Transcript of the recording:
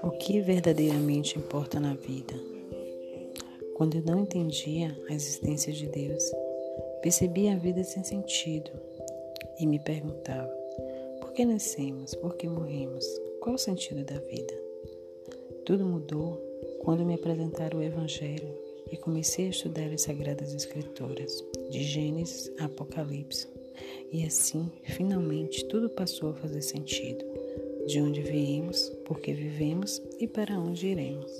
O que verdadeiramente importa na vida? Quando eu não entendia a existência de Deus, percebia a vida sem sentido e me perguntava: por que nascemos? Por que morremos? Qual o sentido da vida? Tudo mudou quando me apresentaram o Evangelho e comecei a estudar as Sagradas Escrituras, de Gênesis a Apocalipse. E assim, finalmente, tudo passou a fazer sentido de onde viemos, por que vivemos e para onde iremos.